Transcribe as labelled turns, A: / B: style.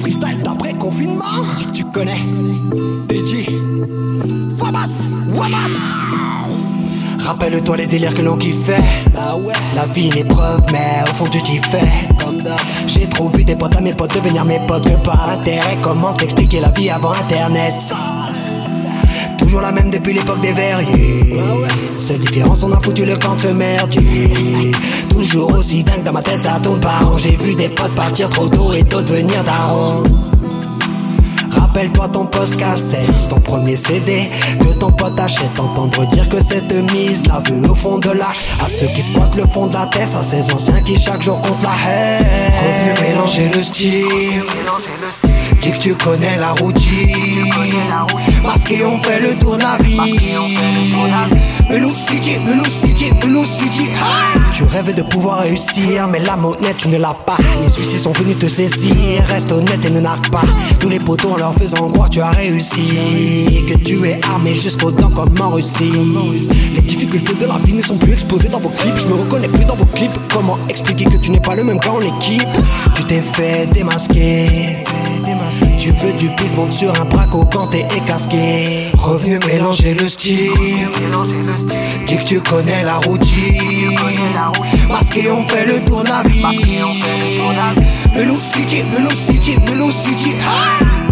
A: Freestyle d'après confinement. Dis que tu connais. DJ. Famas. Wamas. Rappelle-toi les délires que l'on kiffait. Bah ouais. La vie une épreuve, mais au fond tu t'y fais. J'ai trop vu des potes à mes potes devenir mes potes que par intérêt. Comment t'expliquer la vie avant internet? Toujours la même depuis l'époque des verriers. Seule différence, on a foutu le camp de merdier. Toujours aussi dingue dans ma tête, ça tourne pas. J'ai vu des potes partir trop tôt et d'autres venir daron. Rappelle-toi ton post cassette, ton premier CD que ton pote achète. Entendre dire que cette mise l'a vu au fond de l'âge. À ceux qui squattent le fond de la tête, à ces anciens qui chaque jour comptent la haine. Revenu mélanger le style. Dis que tu connais la routine. Masqué, on fait le tour de la City. Rêves de pouvoir réussir, mais la monnaie tu ne l'as pas. Les suicides sont venus te saisir. Reste honnête et ne narque pas. Tous les potos en leur faisant croire tu as réussi. Que tu es armé jusqu'aux dents comme en Russie. Les difficultés de la vie ne sont plus exposées dans vos clips. Je me reconnais plus dans vos clips. Comment expliquer que tu n'es pas le même qu'en équipe? Tu t'es fait démasquer. Tu veux du pif, monte sur un braco quand t'es casqué. Revenu mélanger le style. Tu connais la routine. Masqué, on fait le tour de la vie. Melou City, Melou City, Melou City. Ah